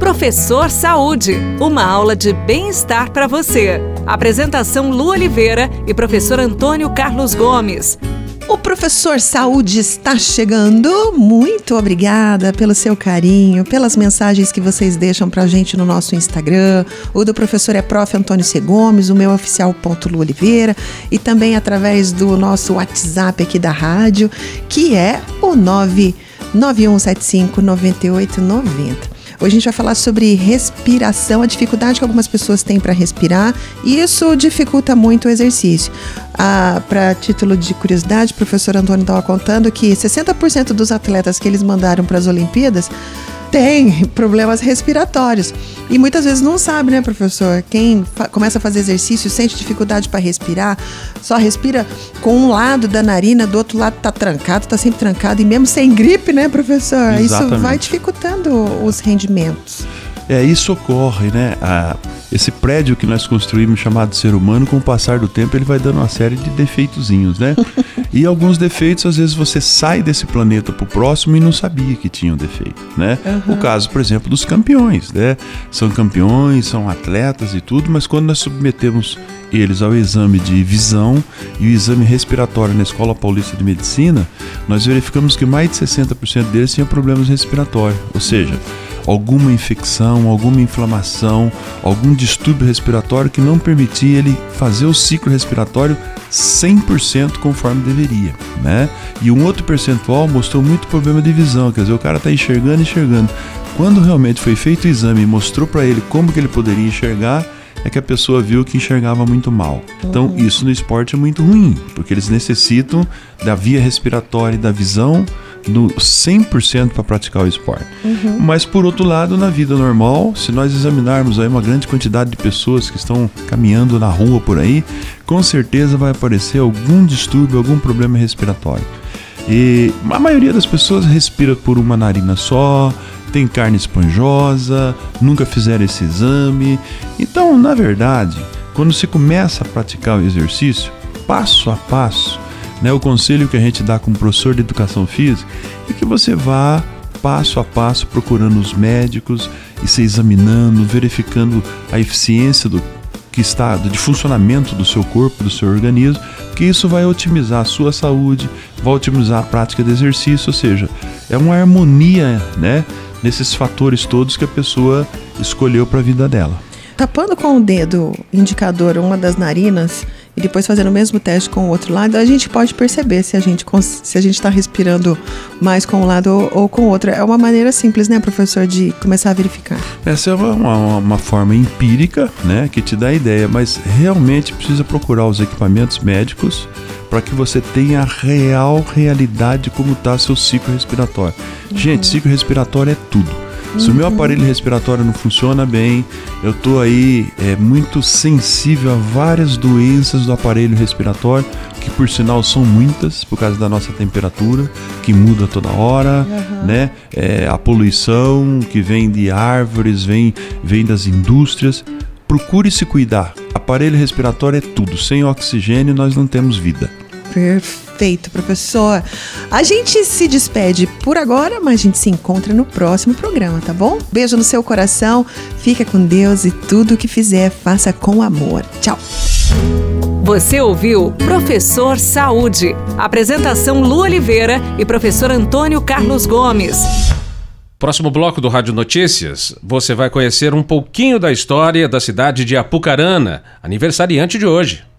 Professor Saúde, uma aula de bem-estar para você. Apresentação Lu Oliveira e professor Antônio Carlos Gomes. O professor Saúde está chegando. Muito obrigada pelo seu carinho, pelas mensagens que vocês deixam pra gente no nosso Instagram. O do professor é prof. Antônio C. Gomes, o meu oficial ponto Lu Oliveira e também através do nosso WhatsApp aqui da rádio, que é o 99175 9890. Hoje a gente vai falar sobre respiração, a dificuldade que algumas pessoas têm para respirar, e isso dificulta muito o exercício. Ah, para título de curiosidade, o professor Antônio estava contando que 60% dos atletas que eles mandaram para as Olimpíadas tem problemas respiratórios. E muitas vezes não sabe, né, professor? Quem começa a fazer exercício sente dificuldade para respirar, só respira com um lado da narina, do outro lado tá trancado, tá sempre trancado, e mesmo sem gripe, né, professor? Exatamente. Isso vai dificultando os rendimentos. É, isso ocorre, né? A, esse prédio que nós construímos chamado ser humano, com o passar do tempo, ele vai dando uma série de defeitozinhos, né? e alguns defeitos, às vezes você sai desse planeta pro próximo e não sabia que tinha um defeito, né? Uhum. O caso, por exemplo, dos campeões, né? São campeões, são atletas e tudo, mas quando nós submetemos eles ao exame de visão e o exame respiratório na Escola Paulista de Medicina, nós verificamos que mais de 60% deles tinham problemas respiratórios, ou seja, alguma infecção, alguma inflamação, algum distúrbio respiratório que não permitia ele fazer o ciclo respiratório 100% conforme deveria, né? E um outro percentual mostrou muito problema de visão, quer dizer, o cara está enxergando, enxergando. Quando realmente foi feito o exame e mostrou para ele como que ele poderia enxergar, é que a pessoa viu que enxergava muito mal. Então, uhum. isso no esporte é muito ruim, porque eles necessitam da via respiratória e da visão no 100% para praticar o esporte. Uhum. Mas por outro lado, na vida normal, se nós examinarmos aí uma grande quantidade de pessoas que estão caminhando na rua por aí, com certeza vai aparecer algum distúrbio, algum problema respiratório. E a maioria das pessoas respira por uma narina só, tem carne esponjosa, nunca fizeram esse exame. Então, na verdade, quando se começa a praticar o exercício, passo a passo, né, o conselho que a gente dá como professor de educação física é que você vá passo a passo procurando os médicos e se examinando, verificando a eficiência do que está de funcionamento do seu corpo, do seu organismo, que isso vai otimizar a sua saúde, vai otimizar a prática de exercício, ou seja, é uma harmonia, né, nesses fatores todos que a pessoa escolheu para a vida dela. Tapando com o dedo indicador uma das narinas, e depois fazendo o mesmo teste com o outro lado, a gente pode perceber se a gente se a gente está respirando mais com um lado ou, ou, com o outro. É uma maneira simples, né, professor, de começar a verificar. Essa é uma, uma, forma empírica, né, que te dá ideia, mas realmente precisa procurar os equipamentos médicos para que você tenha a real realidade de como está seu ciclo respiratório. Uhum. Gente, ciclo respiratório é tudo se o meu uhum. aparelho respiratório não funciona bem, eu tô aí é, muito sensível a várias doenças do aparelho respiratório, que por sinal são muitas por causa da nossa temperatura, que muda toda hora, uhum. né? É, a poluição que vem de árvores, vem, vem das indústrias. Procure se cuidar. Aparelho respiratório é tudo. Sem oxigênio nós não temos vida. Perfeito, professor. A gente se despede por agora, mas a gente se encontra no próximo programa, tá bom? Beijo no seu coração, fica com Deus e tudo o que fizer, faça com amor. Tchau. Você ouviu Professor Saúde. Apresentação Lu Oliveira e professor Antônio Carlos Gomes. Próximo bloco do Rádio Notícias, você vai conhecer um pouquinho da história da cidade de Apucarana, aniversariante de hoje.